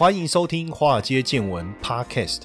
欢迎收听《华尔街见闻》Podcast。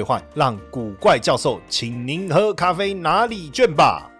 让古怪教授请您喝咖啡拿礼券吧。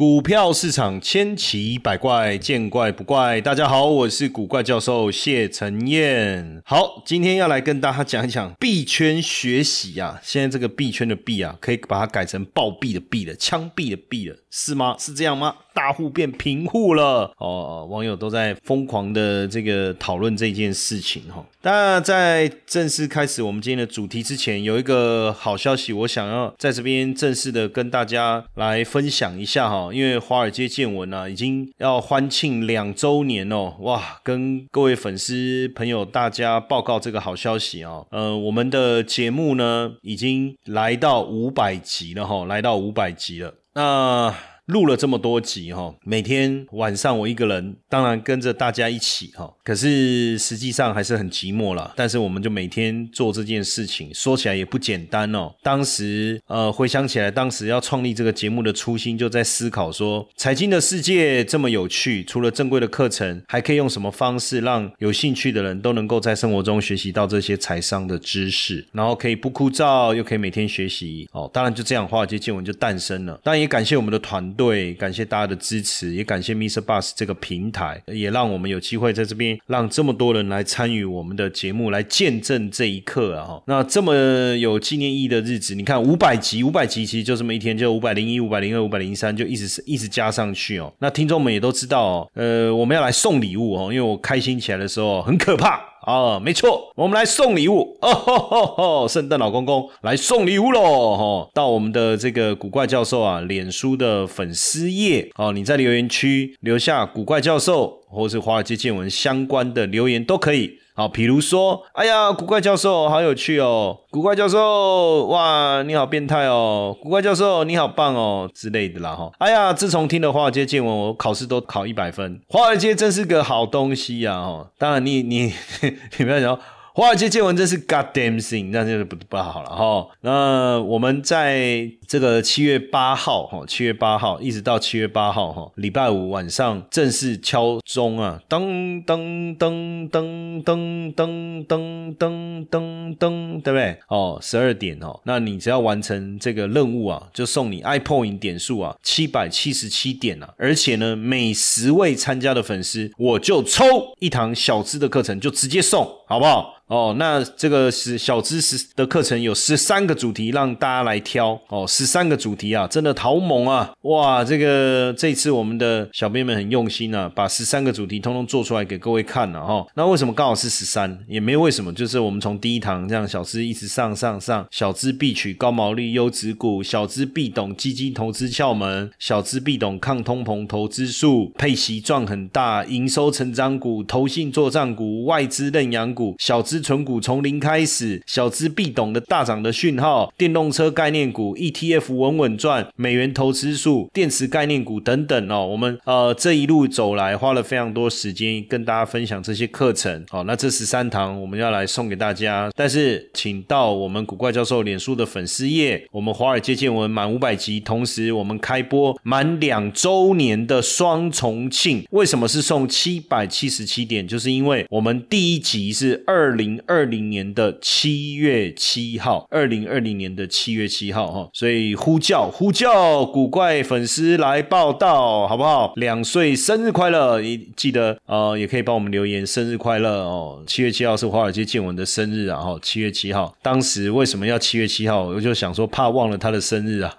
股票市场千奇百怪，见怪不怪。大家好，我是古怪教授谢承彦。好，今天要来跟大家讲一讲币圈学习啊。现在这个币圈的币啊，可以把它改成暴毙的币了，枪毙的币了，是吗？是这样吗？大户变贫户了哦，网友都在疯狂的这个讨论这件事情哈。那在正式开始我们今天的主题之前，有一个好消息，我想要在这边正式的跟大家来分享一下哈。因为华尔街见闻啊，已经要欢庆两周年哦，哇，跟各位粉丝朋友大家报告这个好消息哦。呃，我们的节目呢，已经来到五百集了哈，来到五百集了。那录了这么多集哈，每天晚上我一个人，当然跟着大家一起哈，可是实际上还是很寂寞了。但是我们就每天做这件事情，说起来也不简单哦。当时呃回想起来，当时要创立这个节目的初心，就在思考说，财经的世界这么有趣，除了正规的课程，还可以用什么方式让有兴趣的人都能够在生活中学习到这些财商的知识，然后可以不枯燥，又可以每天学习哦。当然就这样，华尔街见闻就诞生了。当然也感谢我们的团。对，感谢大家的支持，也感谢 Mr. Bus 这个平台，也让我们有机会在这边让这么多人来参与我们的节目，来见证这一刻啊！哈，那这么有纪念意义的日子，你看五百集，五百集其实就这么一天，就五百零一、五百零二、五百零三，就一直一直加上去哦。那听众们也都知道哦，呃，我们要来送礼物哦，因为我开心起来的时候很可怕。啊，没错，我们来送礼物哦，吼吼吼，圣诞老公公来送礼物喽！哈，到我们的这个古怪教授啊，脸书的粉丝页哦，你在留言区留下古怪教授或是华尔街见闻相关的留言都可以。好，比如说，哎呀，古怪教授好有趣哦，古怪教授，哇，你好变态哦，古怪教授你好棒哦之类的啦哈。哎呀，自从听了华尔街见闻，我考试都考一百分，华尔街真是个好东西呀哈。当然，你你 你不要讲。华尔街见闻真是 goddamn thing，那就是不不好了哈。那我们在这个七月八号哈，七月八号一直到七月八号哈，礼拜五晚上正式敲钟啊，噔噔噔噔噔噔噔噔噔噔，对不对？哦，十二点哦，那你只要完成这个任务啊，就送你 iPoint 点数啊，七百七十七点啊，而且呢，每十位参加的粉丝，我就抽一堂小资的课程，就直接送，好不好？哦，那这个是小知识的课程，有十三个主题让大家来挑哦，十三个主题啊，真的好猛啊！哇，这个这次我们的小编们很用心啊，把十三个主题通通做出来给各位看了哈。那为什么刚好是十三？也没有为什么，就是我们从第一堂这样小资一直上上上，小资必取高毛利优质股，小资必懂基金投资窍门，小资必懂抗通膨投资术，配息赚很大，营收成长股，投信做账股，外资认养股，小资。纯股从零开始，小资必懂的大涨的讯号，电动车概念股，ET ETF 稳稳赚，美元投资数，电池概念股等等哦。我们呃这一路走来，花了非常多时间跟大家分享这些课程。好，那这十三堂我们要来送给大家，但是请到我们古怪教授脸书的粉丝页，我们华尔街见闻满五百集，同时我们开播满两周年的双重庆。为什么是送七百七十七点？就是因为我们第一集是二零。二零年的七月七号，二零二零年的七月七号哈，所以呼叫呼叫古怪粉丝来报道，好不好？两岁生日快乐，记得呃，也可以帮我们留言生日快乐哦。七月七号是华尔街见闻的生日啊，哈，七月七号，当时为什么要七月七号？我就想说怕忘了他的生日啊，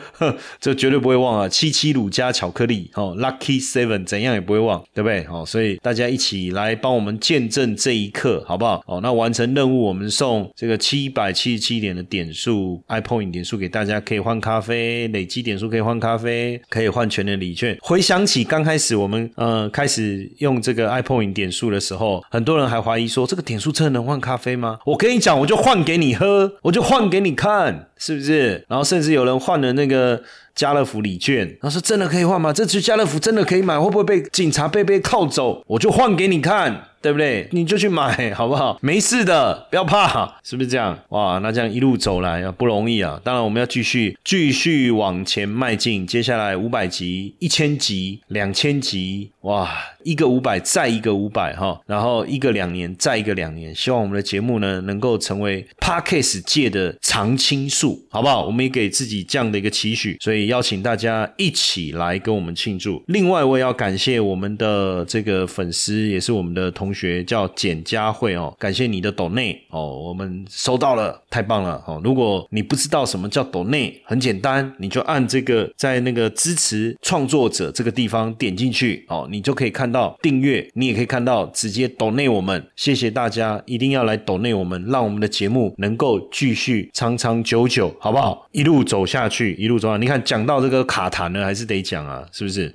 这绝对不会忘啊，七七乳加巧克力哦，Lucky Seven 怎样也不会忘，对不对？哦，所以大家一起来帮我们见证这一刻。刻，好不好？哦，那完成任务，我们送这个七百七十七点的点数，iPoint 点数给大家，可以换咖啡，累积点数可以换咖啡，可以换全年礼券。回想起刚开始我们呃开始用这个 iPoint 点数的时候，很多人还怀疑说这个点数真的能换咖啡吗？我跟你讲，我就换给你喝，我就换给你看，是不是？然后甚至有人换了那个。家乐福礼券，他说真的可以换吗？这支家乐福真的可以买？会不会被警察被被铐走？我就换给你看。对不对？你就去买，好不好？没事的，不要怕，是不是这样？哇，那这样一路走来啊，不容易啊。当然，我们要继续继续往前迈进。接下来五百集、一千集、两千集，哇，一个五百再一个五百哈，然后一个两年再一个两年。希望我们的节目呢，能够成为 Parkes 界的常青树，好不好？我们也给自己这样的一个期许，所以邀请大家一起来跟我们庆祝。另外，我也要感谢我们的这个粉丝，也是我们的同。学叫简佳慧哦，感谢你的抖内哦，我们收到了，太棒了哦！如果你不知道什么叫抖内，很简单，你就按这个在那个支持创作者这个地方点进去哦，你就可以看到订阅，你也可以看到直接抖内我们。谢谢大家，一定要来抖内我们，让我们的节目能够继续长长久久，好不好？一路走下去，一路走下。你看，讲到这个卡痰呢，还是得讲啊，是不是？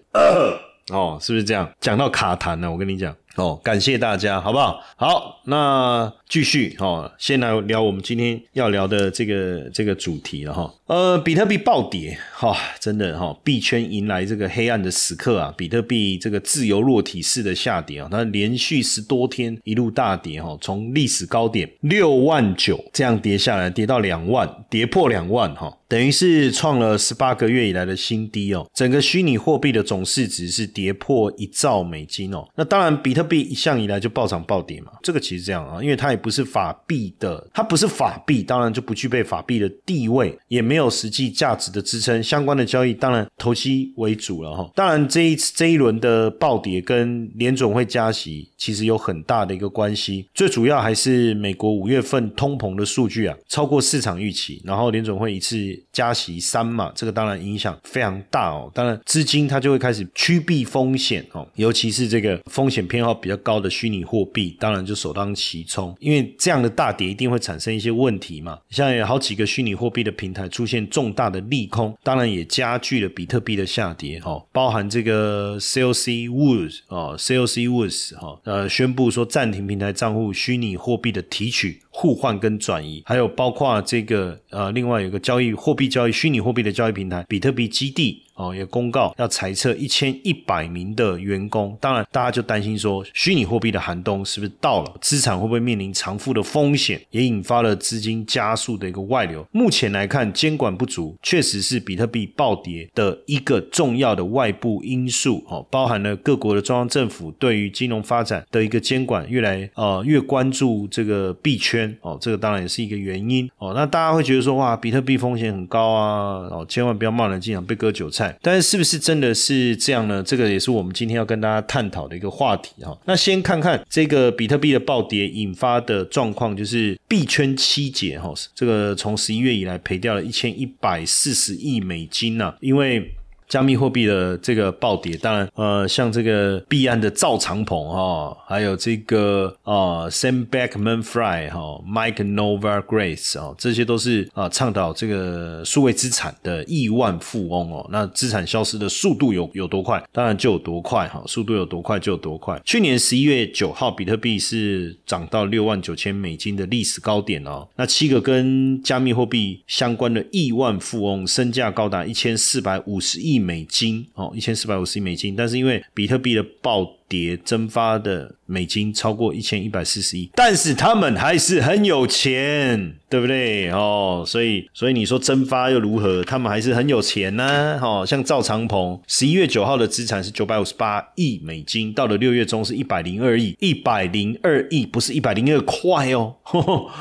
哦，是不是这样？讲到卡痰呢，我跟你讲。哦，感谢大家，好不好？好，那继续哦，先来聊我们今天要聊的这个这个主题了哈。呃，比特币暴跌，哈，真的哈，币圈迎来这个黑暗的时刻啊！比特币这个自由落体式的下跌啊，它连续十多天一路大跌哈，从历史高点六万九这样跌下来，跌到两万，跌破两万哈，等于是创了十八个月以来的新低哦。整个虚拟货币的总市值是跌破一兆美金哦。那当然，比特币一向以来就暴涨暴跌嘛，这个其实这样啊，因为它也不是法币的，它不是法币，当然就不具备法币的地位，也没有。实际价值的支撑，相关的交易当然投机为主了哈。当然这一次这一轮的暴跌跟联总会加息其实有很大的一个关系，最主要还是美国五月份通膨的数据啊超过市场预期，然后联总会一次加息三嘛，这个当然影响非常大哦。当然资金它就会开始趋避风险哦，尤其是这个风险偏好比较高的虚拟货币，当然就受到当其冲，因为这样的大跌一定会产生一些问题嘛。像有好几个虚拟货币的平台出现。重大的利空，当然也加剧了比特币的下跌。哈，包含这个 COC Woods 哦，COC Woods 哈，呃，宣布说暂停平台账户虚拟货币的提取、互换跟转移，还有包括这个呃，另外有个交易货币交易虚拟货币的交易平台比特币基地。哦，也公告要裁撤一千一百名的员工。当然，大家就担心说，虚拟货币的寒冬是不是到了？资产会不会面临偿付的风险？也引发了资金加速的一个外流。目前来看，监管不足确实是比特币暴跌的一个重要的外部因素。哦，包含了各国的中央政府对于金融发展的一个监管越来呃越关注这个币圈。哦，这个当然也是一个原因。哦，那大家会觉得说，哇，比特币风险很高啊！哦，千万不要贸然进场被割韭菜。但是是不是真的是这样呢？这个也是我们今天要跟大家探讨的一个话题哈。那先看看这个比特币的暴跌引发的状况，就是币圈七节哈，这个从十一月以来赔掉了一千一百四十亿美金啊，因为。加密货币的这个暴跌，当然，呃，像这个币安的赵长鹏哈，还有这个啊，Sam Backman-Fried 哈，Mike Novogratz 啊，这些都是啊，倡导这个数位资产的亿万富翁哦。那资产消失的速度有有多快？当然就有多快哈，速度有多快就有多快。去年十一月九号，比特币是涨到六万九千美金的历史高点哦。那七个跟加密货币相关的亿万富翁，身价高达一千四百五十亿。美金哦，一千四百五十亿美金，但是因为比特币的暴跌蒸发的美金超过一千一百四十亿，但是他们还是很有钱，对不对哦？所以，所以你说蒸发又如何？他们还是很有钱呢。哦，像赵长鹏，十一月九号的资产是九百五十八亿美金，到了六月中是一百零二亿，一百零二亿不是一百零二块哦。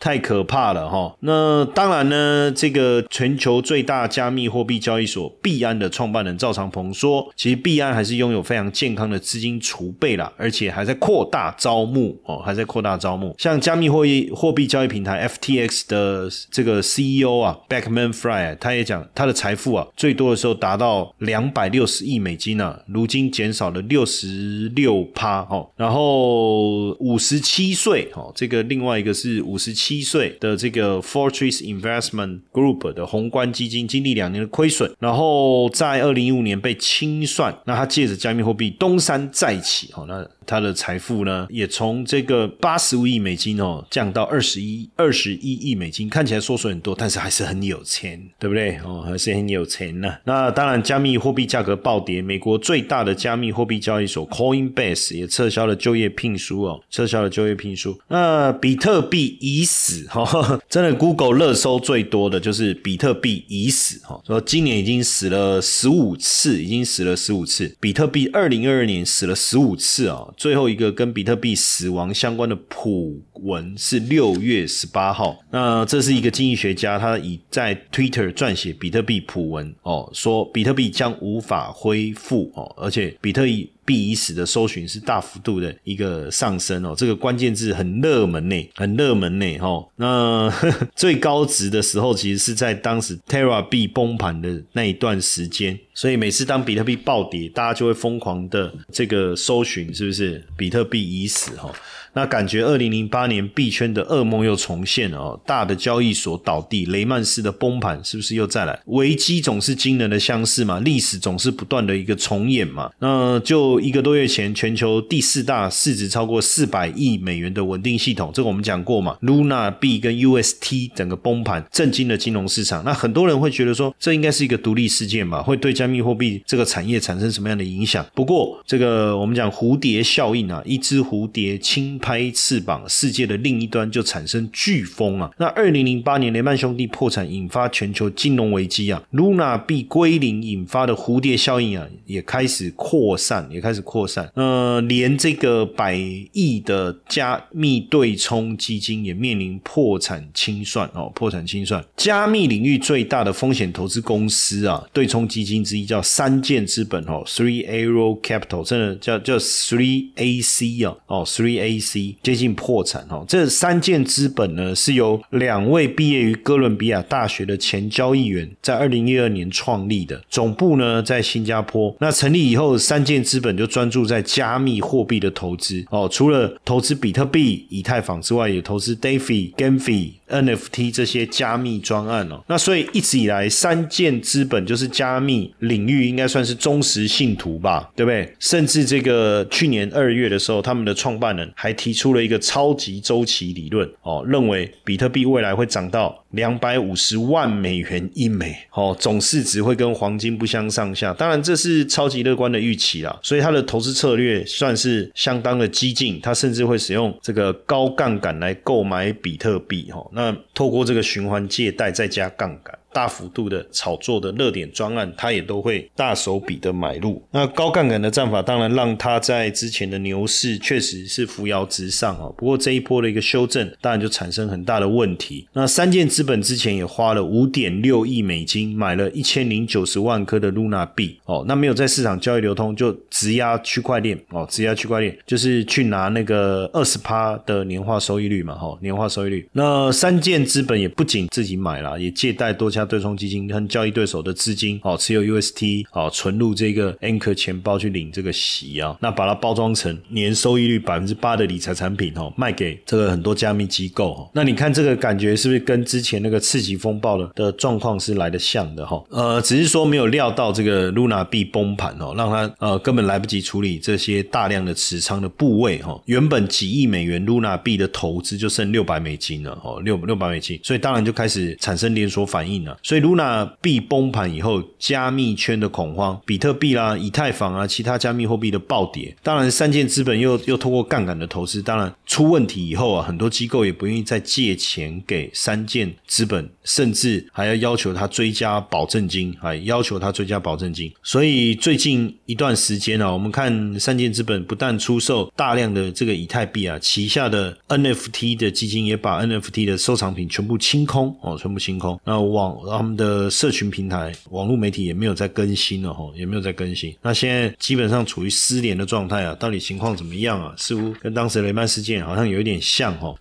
太可怕了哈。那当然呢，这个全球最大加密货币交易所币安的创办人赵长鹏说，其实币安还是拥有非常健康的资金储备啦，而且还在扩大招募哦，还在扩大招募。像加密货币货币交易平台 FTX 的这个 CEO 啊，Backman Fry，他也讲他的财富啊，最多的时候达到两百六十亿美金啊，如今减少了六十六趴哦，然后五十七岁哦，这个另外一个是五十七七岁的这个 Fortress Investment Group 的宏观基金，经历两年的亏损，然后在二零一五年被清算，那他借着加密货币东山再起哦，那。他的财富呢，也从这个八十五亿美金哦，降到二十一二十一亿美金，看起来缩水很多，但是还是很有钱，对不对？哦，还是很有钱呢。那当然，加密货币价格暴跌，美国最大的加密货币交易所 Coinbase 也撤销了就业聘书哦，撤销了就业聘书。那比特币已死 哈，真的，Google 热搜最多的就是比特币已死哈，说今年已经死了十五次，已经死了十五次，比特币二零二二年死了十五次啊。最后一个跟比特币死亡相关的普文是六月十八号。那这是一个经济学家，他已在 Twitter 撰写比特币普文哦，说比特币将无法恢复哦，而且比特币。币已死的搜寻是大幅度的一个上升哦，这个关键字很热门呢，很热门呢哈。那 最高值的时候，其实是在当时 Terra 币崩盘的那一段时间，所以每次当比特币暴跌，大家就会疯狂的这个搜寻，是不是比特币已死哈？那感觉二零零八年币圈的噩梦又重现了哦，大的交易所倒地，雷曼式的崩盘是不是又再来？危机总是惊人的相似嘛，历史总是不断的一个重演嘛。那就一个多月前，全球第四大市值超过四百亿美元的稳定系统，这个我们讲过嘛，Luna 币跟 UST 整个崩盘，震惊了金融市场。那很多人会觉得说，这应该是一个独立事件吧，会对加密货币这个产业产生什么样的影响？不过这个我们讲蝴蝶效应啊，一只蝴蝶轻。拍拍翅膀，世界的另一端就产生飓风啊！那二零零八年雷曼兄弟破产，引发全球金融危机啊，Luna 币归零引发的蝴蝶效应啊，也开始扩散，也开始扩散。呃，连这个百亿的加密对冲基金也面临破产清算哦，破产清算。加密领域最大的风险投资公司啊，对冲基金之一叫三箭资本哦，Three Arrow Capital，真的叫叫 Three AC 啊，哦，Three AC。C 接近破产哦，这三件资本呢是由两位毕业于哥伦比亚大学的前交易员在二零一二年创立的，总部呢在新加坡。那成立以后，三件资本就专注在加密货币的投资哦，除了投资比特币、以太坊之外，也投资 DeFi、GameFi、NFT 这些加密专案哦。那所以一直以来，三件资本就是加密领域应该算是忠实信徒吧，对不对？甚至这个去年二月的时候，他们的创办人还。提出了一个超级周期理论哦，认为比特币未来会涨到两百五十万美元一枚哦，总市值会跟黄金不相上下。当然这是超级乐观的预期啦，所以他的投资策略算是相当的激进，他甚至会使用这个高杠杆来购买比特币哈。那透过这个循环借贷再加杠杆。大幅度的炒作的热点专案，他也都会大手笔的买入。那高杠杆的战法，当然让他在之前的牛市确实是扶摇直上啊。不过这一波的一个修正，当然就产生很大的问题。那三件资本之前也花了五点六亿美金买了一千零九十万颗的 Luna 币哦，那没有在市场交易流通，就直押区块链哦，直押区块链就是去拿那个二十趴的年化收益率嘛，哈，年化收益率。那三件资本也不仅自己买了，也借贷多家。对冲基金跟交易对手的资金，哦，持有 UST，哦，存入这个 Anchor 钱包去领这个息啊，那把它包装成年收益率百分之八的理财产品，哦，卖给这个很多加密机构，那你看这个感觉是不是跟之前前那个次级风暴的的状况是来的像的哈？呃，只是说没有料到这个 Luna 币崩盘哦，让它呃根本来不及处理这些大量的持仓的部位哈，原本几亿美元 Luna 币的投资就剩六百美金了哦，六六百美金，所以当然就开始产生连锁反应了。所以 Luna 币崩盘以后，加密圈的恐慌，比特币啦、以太坊啊，其他加密货币的暴跌。当然，三件资本又又通过杠杆的投资，当然出问题以后啊，很多机构也不愿意再借钱给三件资本，甚至还要要求他追加保证金，还要求他追加保证金。所以最近一段时间呢，我们看三箭资本不但出售大量的这个以太币啊，旗下的 NFT 的基金也把 NFT 的收藏品全部清空哦，全部清空。那网他们的社群平台、网络媒体也没有再更新了哈，也没有再更新。那现在基本上处于失联的状态啊，到底情况怎么样啊？似乎跟当时雷曼事件好像有一点像哈。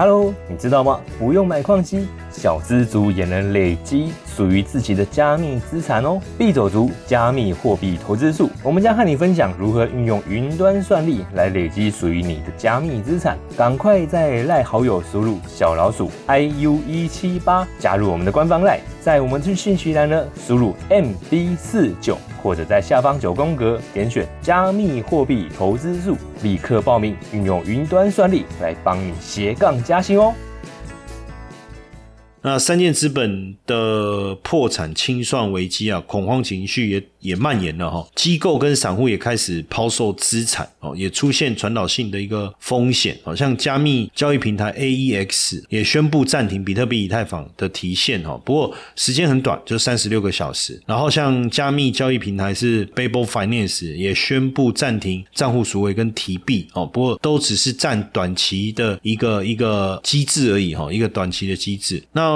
Hello，你知道吗？不用买矿机，小资族也能累积属于自己的加密资产哦。币走族加密货币投资术，我们将和你分享如何运用云端算力来累积属于你的加密资产。赶快在赖好友输入小老鼠 iu 一七八，加入我们的官方赖，在我们的信息栏呢输入 mb 四九。或者在下方九宫格点选加密货币投资术，立刻报名，运用云端算力来帮你斜杠加薪哦。那三箭资本的破产清算危机啊，恐慌情绪也。也蔓延了哈，机构跟散户也开始抛售资产哦，也出现传导性的一个风险，好像加密交易平台 AEX 也宣布暂停比特币、以太坊的提现哈，不过时间很短，就三十六个小时。然后像加密交易平台是 Babel Finance 也宣布暂停账户赎回跟提币哦，不过都只是暂短期的一个一个机制而已哈，一个短期的机制。那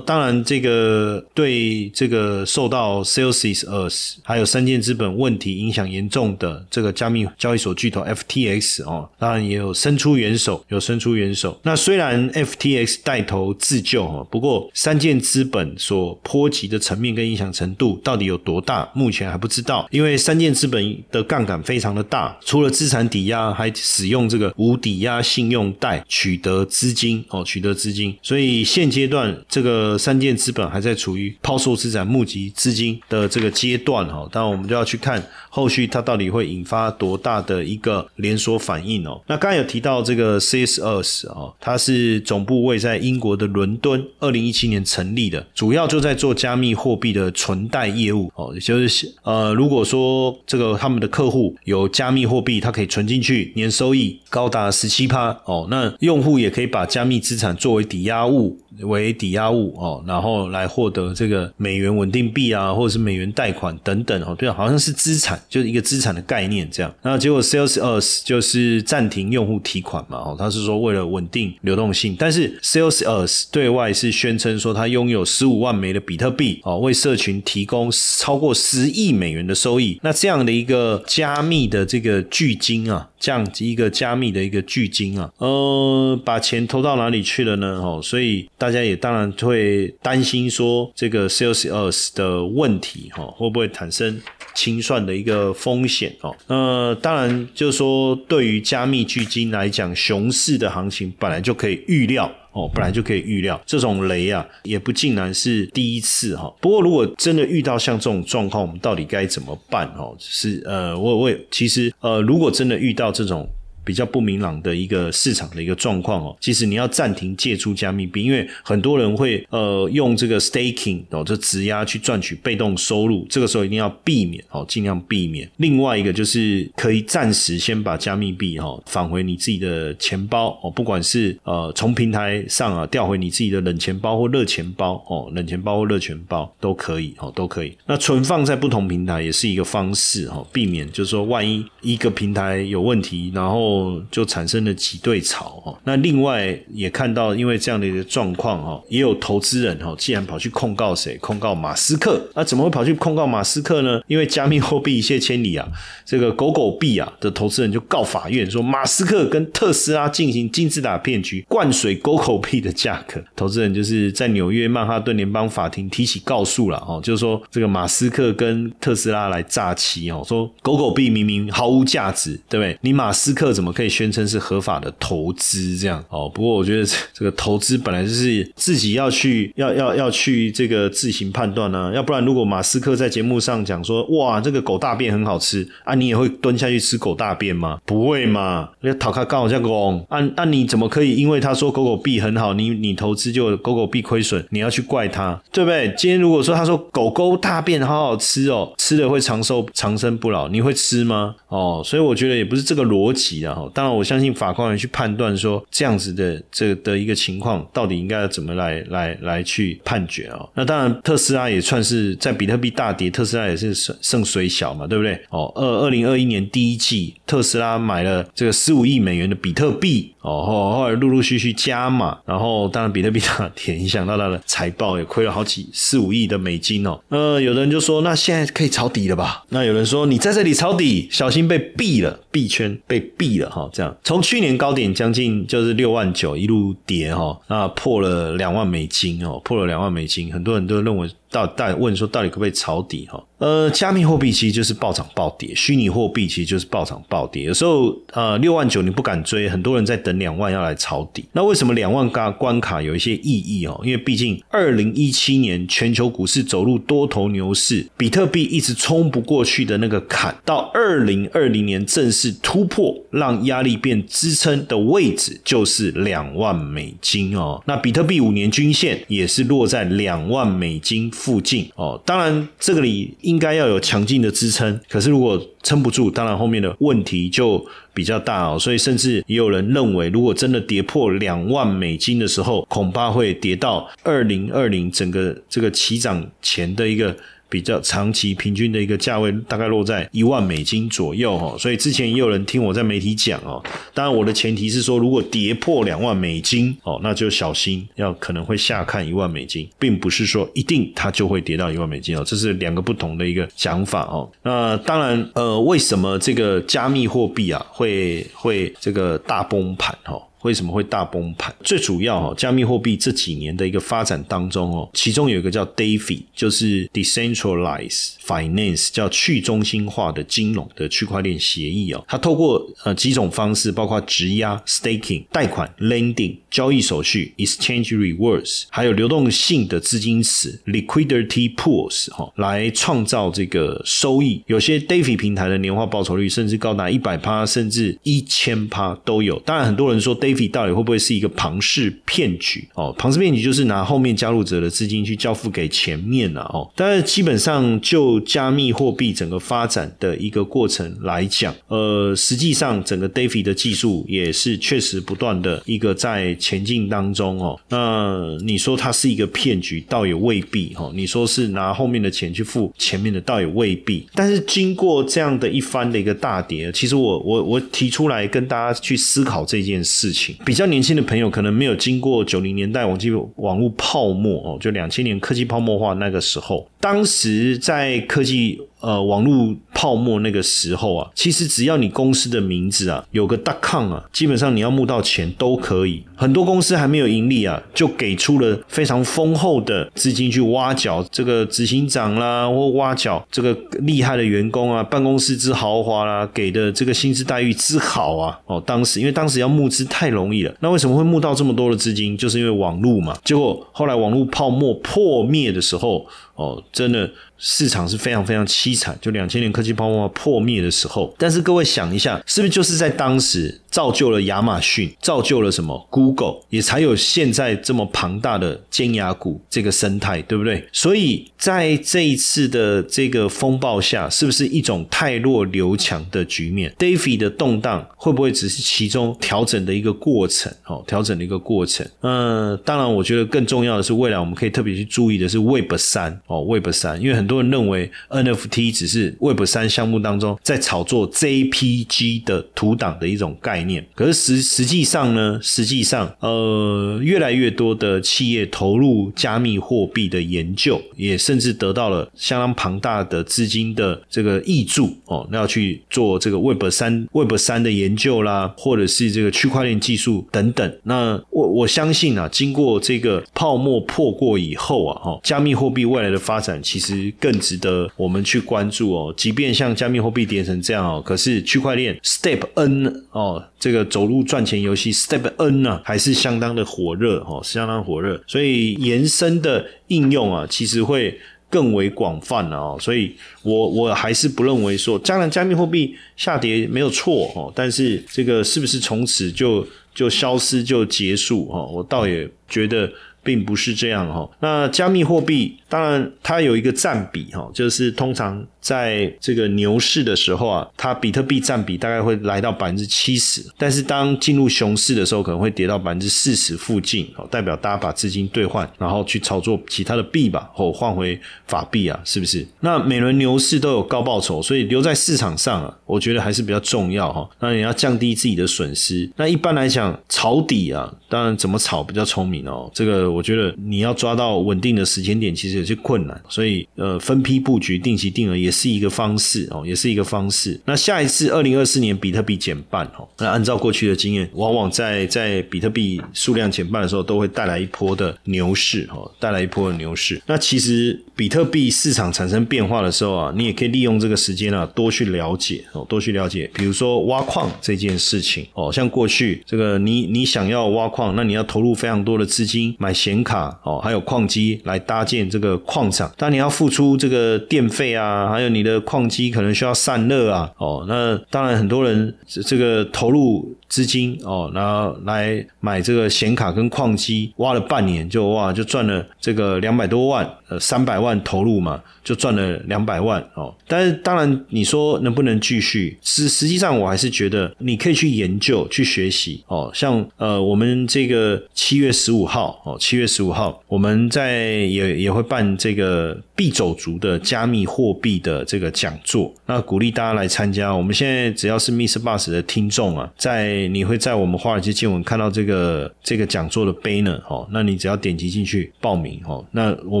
当然这个对这个受到 s a l e s i s Earth 还有三箭资本问题影响严重的这个加密交易所巨头 FTX 哦，当然也有伸出援手，有伸出援手。那虽然 FTX 带头自救哈，不过三箭资本所波及的层面跟影响程度到底有多大，目前还不知道。因为三箭资本的杠杆非常的大，除了资产抵押，还使用这个无抵押信用贷取得资金哦，取得资金。所以现阶段这个三箭资本还在处于抛售资产、募集资金的这个阶段哈。当然，我们就要去看后续它到底会引发多大的一个连锁反应哦。那刚才有提到这个 CS 二十哦，它是总部位在英国的伦敦，二零一七年成立的，主要就在做加密货币的存贷业务哦。就是呃，如果说这个他们的客户有加密货币，它可以存进去，年收益高达十七趴哦。那用户也可以把加密资产作为抵押物。为抵押物哦，然后来获得这个美元稳定币啊，或者是美元贷款等等哦，对，好像是资产，就是一个资产的概念这样。那结果 Sales US 就是暂停用户提款嘛，哦，他是说为了稳定流动性，但是 Sales US 对外是宣称说他拥有十五万枚的比特币哦，为社群提供超过十亿美元的收益。那这样的一个加密的这个巨金啊。这样一个加密的一个巨金啊，呃，把钱投到哪里去了呢？哦，所以大家也当然会担心说这个 sales us 的问题哈，会不会产生清算的一个风险哦？那当然就是说，对于加密巨金来讲，熊市的行情本来就可以预料。哦，本来就可以预料这种雷啊，也不尽然是第一次哈。不过，如果真的遇到像这种状况，我们到底该怎么办？哦，是呃，我我其实呃，如果真的遇到这种。比较不明朗的一个市场的一个状况哦，其实你要暂停借出加密币，因为很多人会呃用这个 staking 哦，这质押去赚取被动收入，这个时候一定要避免哦，尽量避免。另外一个就是可以暂时先把加密币哈返回你自己的钱包哦，不管是呃从平台上啊调回你自己的冷钱包或热钱包哦，冷钱包或热钱包都可以哦，都可以。那存放在不同平台也是一个方式哈，避免就是说万一一个平台有问题，然后就产生了挤兑潮哈，那另外也看到，因为这样的一个状况哈，也有投资人哈，既然跑去控告谁？控告马斯克，那怎么会跑去控告马斯克呢？因为加密货币一泻千里啊，这个狗狗币啊的投资人就告法院说，马斯克跟特斯拉进行金字塔骗局，灌水狗狗币的价格。投资人就是在纽约曼哈顿联邦法庭提起告诉了哦，就是说这个马斯克跟特斯拉来诈欺哦，说狗狗币明明毫无价值，对不对？你马斯克怎么？怎么可以宣称是合法的投资这样？哦，不过我觉得 这个投资本来就是自己要去要要要去这个自行判断呢，要不然如果马斯克在节目上讲说哇这个狗大便很好吃啊，你也会蹲下去吃狗大便吗？不会嘛？那讨卡刚好像公，啊那你怎么可以因为他说狗狗币很好，你你投资就狗狗币亏损，你要去怪他，对不对？今天如果说他说狗狗大便好好吃哦，吃了会长寿长生不老，你会吃吗？哦，所以我觉得也不是这个逻辑啊。当然，我相信法官会去判断说这样子的这个的一个情况，到底应该要怎么来来来去判决啊？那当然，特斯拉也算是在比特币大跌，特斯拉也是胜胜水小嘛，对不对？哦，二二零二一年第一季，特斯拉买了这个十五亿美元的比特币，哦后后来陆陆续续加码，然后当然比特币大跌，影响到它的财报也亏了好几四五亿的美金哦。呃，有的人就说，那现在可以抄底了吧？那有人说，你在这里抄底，小心被毙了，币圈被毙了哈。这样，从去年高点将近就是六万九一路跌哈，那破了两万美金哦，破了两万美金，很多人都认为。到但问说到底可不可以抄底哈？呃，加密货币其实就是暴涨暴跌，虚拟货币其实就是暴涨暴跌。有时候呃六万九你不敢追，很多人在等两万要来抄底。那为什么两万嘎关卡有一些意义哦？因为毕竟二零一七年全球股市走入多头牛市，比特币一直冲不过去的那个坎，到二零二零年正式突破，让压力变支撑的位置就是两万美金哦。那比特币五年均线也是落在两万美金。附近哦，当然这个里应该要有强劲的支撑，可是如果撑不住，当然后面的问题就比较大哦。所以甚至也有人认为，如果真的跌破两万美金的时候，恐怕会跌到二零二零整个这个起涨前的一个。比较长期平均的一个价位大概落在一万美金左右哈，所以之前也有人听我在媒体讲哦，当然我的前提是说，如果跌破两万美金哦，那就小心，要可能会下看一万美金，并不是说一定它就会跌到一万美金哦，这是两个不同的一个想法哦。那当然呃，为什么这个加密货币啊会会这个大崩盘哈？为什么会大崩盘？最主要哈，加密货币这几年的一个发展当中哦，其中有一个叫 DeFi，就是 Decentralized Finance，叫去中心化的金融的区块链协议哦。它透过呃几种方式，包括质押 （Staking）、贷款 （Lending）、交易手续 （Exchange Rewards），还有流动性的资金池 （Liquidity Pools） 哈，来创造这个收益。有些 DeFi 平台的年化报酬率甚至高达一百趴，甚至一千趴都有。当然，很多人说 DeFi 到底会不会是一个庞氏骗局？哦，庞氏骗局就是拿后面加入者的资金去交付给前面了哦。但是基本上就加密货币整个发展的一个过程来讲，呃，实际上整个 Davi 的技术也是确实不断的一个在前进当中哦。那你说它是一个骗局，倒也未必哈。你说是拿后面的钱去付前面的，倒也未必。但是经过这样的一番的一个大跌，其实我我我提出来跟大家去思考这件事情。比较年轻的朋友可能没有经过九零年代网际网络泡沫哦，就两千年科技泡沫化那个时候，当时在科技。呃，网络泡沫那个时候啊，其实只要你公司的名字啊有个 .com 啊，基本上你要募到钱都可以。很多公司还没有盈利啊，就给出了非常丰厚的资金去挖角这个执行长啦，或挖角这个厉害的员工啊，办公室之豪华啦，给的这个薪资待遇之好啊。哦，当时因为当时要募资太容易了，那为什么会募到这么多的资金？就是因为网络嘛。结果后来网络泡沫破灭的时候。哦，真的市场是非常非常凄惨。就两千年科技泡沫破灭的时候，但是各位想一下，是不是就是在当时造就了亚马逊，造就了什么 Google，也才有现在这么庞大的尖牙股这个生态，对不对？所以在这一次的这个风暴下，是不是一种太弱留强的局面？Davy 的动荡会不会只是其中调整的一个过程？哦，调整的一个过程。嗯，当然，我觉得更重要的是，未来我们可以特别去注意的是 Web 三。哦，Web 三，因为很多人认为 NFT 只是 Web 三项目当中在炒作 JPG 的图档的一种概念，可是实实际上呢，实际上呃，越来越多的企业投入加密货币的研究，也甚至得到了相当庞大的资金的这个益助哦，那要去做这个 Web 三 Web 三的研究啦，或者是这个区块链技术等等。那我我相信啊，经过这个泡沫破过以后啊，哈，加密货币未来。的发展其实更值得我们去关注哦。即便像加密货币跌成这样哦，可是区块链 Step N 哦这个走路赚钱游戏 Step N 呢，还是相当的火热哦，相当火热，所以延伸的应用啊，其实会更为广泛了哦。所以我我还是不认为说，将来加密货币下跌没有错哦，但是这个是不是从此就就消失就结束哦？我倒也觉得。并不是这样哈，那加密货币当然它有一个占比哈，就是通常在这个牛市的时候啊，它比特币占比大概会来到百分之七十，但是当进入熊市的时候，可能会跌到百分之四十附近哦，代表大家把资金兑换，然后去炒作其他的币吧，或换回法币啊，是不是？那每轮牛市都有高报酬，所以留在市场上啊，我觉得还是比较重要哈。那你要降低自己的损失，那一般来讲抄底啊，当然怎么炒比较聪明哦，这个。我觉得你要抓到稳定的时间点，其实有些困难，所以呃，分批布局、定期定额也是一个方式哦，也是一个方式。那下一次二零二四年比特币减半哦，那按照过去的经验，往往在在比特币数量减半的时候，都会带来一波的牛市哦，带来一波的牛市。那其实比特币市场产生变化的时候啊，你也可以利用这个时间啊，多去了解哦，多去了解，比如说挖矿这件事情哦，像过去这个你你想要挖矿，那你要投入非常多的资金买。显卡哦，还有矿机来搭建这个矿场，但你要付出这个电费啊，还有你的矿机可能需要散热啊，哦，那当然很多人这个投入资金哦，然后来买这个显卡跟矿机，挖了半年就哇就赚了这个两百多万，呃，三百万投入嘛。就赚了两百万哦，但是当然你说能不能继续？实实际上我还是觉得你可以去研究、去学习哦。像呃，我们这个七月十五号哦，七月十五号我们在也也会办这个币走族的加密货币的这个讲座，那鼓励大家来参加。我们现在只要是 Miss Bus 的听众啊，在你会在我们华尔街见闻看到这个这个讲座的 banner 哦，那你只要点击进去报名哦，那我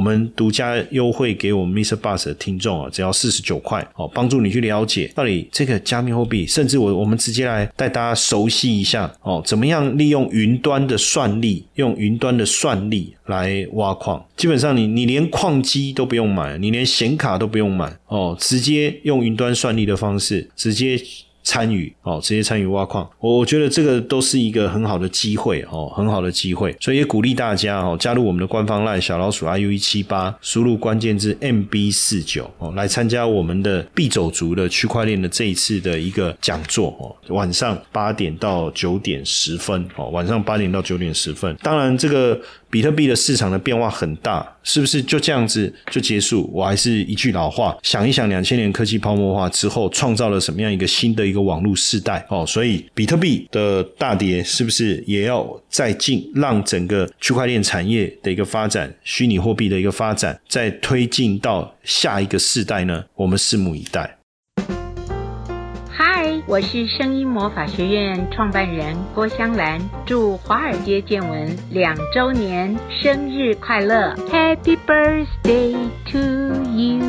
们独家优惠给我们 Miss Bus 的听众啊，只要四十九块哦，帮助你去了解到底这个加密货币，甚至我我们直接来带大家熟悉一下哦，怎么样利用云端的算力，用云端的算力来挖矿。基本上你你连矿机都不用买，你连显卡都不用买哦，直接用云端算力的方式直接。参与哦，直接参与挖矿，我我觉得这个都是一个很好的机会哦，很好的机会，所以也鼓励大家哦，加入我们的官方 LINE 小老鼠 iu 一七八，输入关键字 mb 四九哦，来参加我们的必走族的区块链的这一次的一个讲座哦，晚上八点到九点十分哦，晚上八点到九点十分，当然这个。比特币的市场的变化很大，是不是就这样子就结束？我还是一句老话，想一想两千年科技泡沫化之后，创造了什么样一个新的一个网络时代？哦，所以比特币的大跌是不是也要再进，让整个区块链产业的一个发展，虚拟货币的一个发展，再推进到下一个世代呢？我们拭目以待。我是声音魔法学院创办人郭香兰，祝华尔街见闻两周年生日快乐，Happy Birthday to you！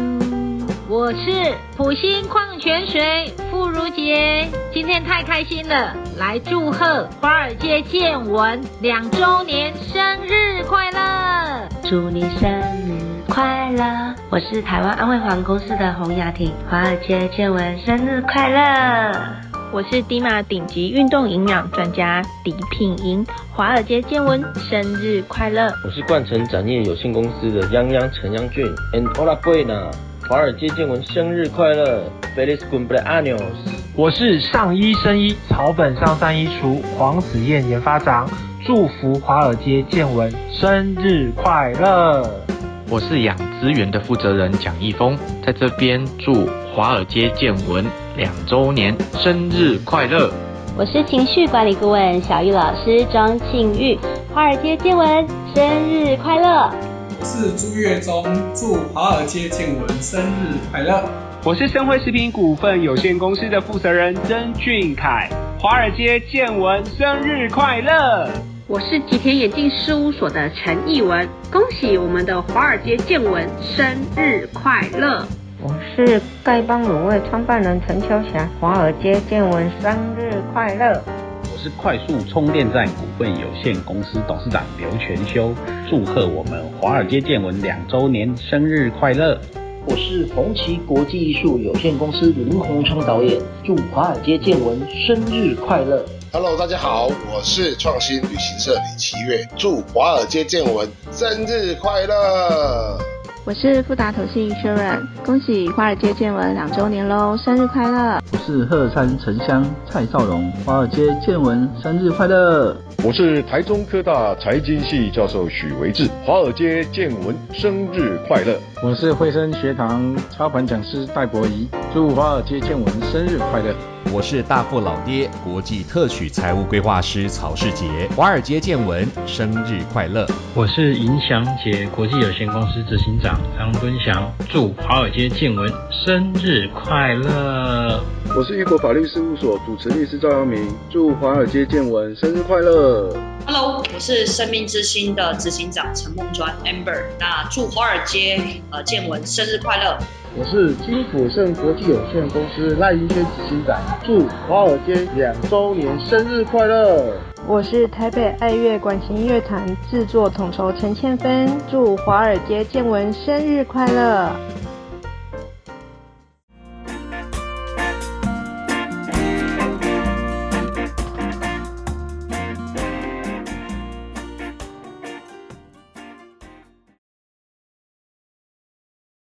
我是普星矿泉水傅如杰，今天太开心了，来祝贺华尔街见闻两周年生日快乐，祝你生日快乐！我是台湾安徽环公司的洪雅婷，华尔街见闻生日快乐！我是迪玛顶级运动营养专家迪品莹，华尔街见闻生日快乐！我是冠城展业有限公司的泱泱陈央俊，and hola buena，华尔街见闻生日快乐，feliz cumpleaños！我是上医生医草本上山医厨黄子燕研发长，祝福华尔街见闻生日快乐！我是养资源的负责人蒋义峰，在这边祝华尔街见闻两周年生日快乐。我是情绪管理顾问小玉老师庄庆玉，华尔街见闻生日快乐。我是朱月忠，祝华尔街见闻生日快乐。我是生辉食品股份有限公司的负责人曾俊凯，华尔街见闻生日快乐。我是吉田眼镜事务所的陈艺文，恭喜我们的华尔街见闻生日快乐！我是丐帮卤味创办人陈秋霞，华尔街见闻生日快乐！我是快速充电站股份有限公司董事长刘全修，祝贺我们华尔街见闻两周年生日快乐！我是红旗国际艺术有限公司林鸿昌导演，祝华尔街见闻生日快乐！Hello，大家好，我是创新旅行社李奇月，祝华尔街见闻生日快乐！我是富达投信 Insurance，恭喜华尔街见闻两周年喽，生日快乐！我是鹤山城乡蔡少荣，华尔街见闻生日快乐！我是台中科大财经系教授许维志，华尔街见闻生日快乐！我是惠生学堂操盘讲师戴博仪，祝华尔街见闻生日快乐！我是大富老爹国际特许财务规划师曹世杰，华尔街见闻生日快乐！我是银祥杰国际有限公司执行长张敦祥，祝华尔街见闻生日快乐！我是玉国法律事务所主持律师赵阳明，祝华尔街见闻生日快乐！Hello，我是生命之星的执行长陈梦专 Amber，那祝华尔街呃见闻生日快乐！我是金普盛国际有限公司赖英轩执行长，祝华尔街两周年生日快乐！我是台北爱乐管弦乐团制作统筹陈倩芬，祝华尔街见闻生日快乐！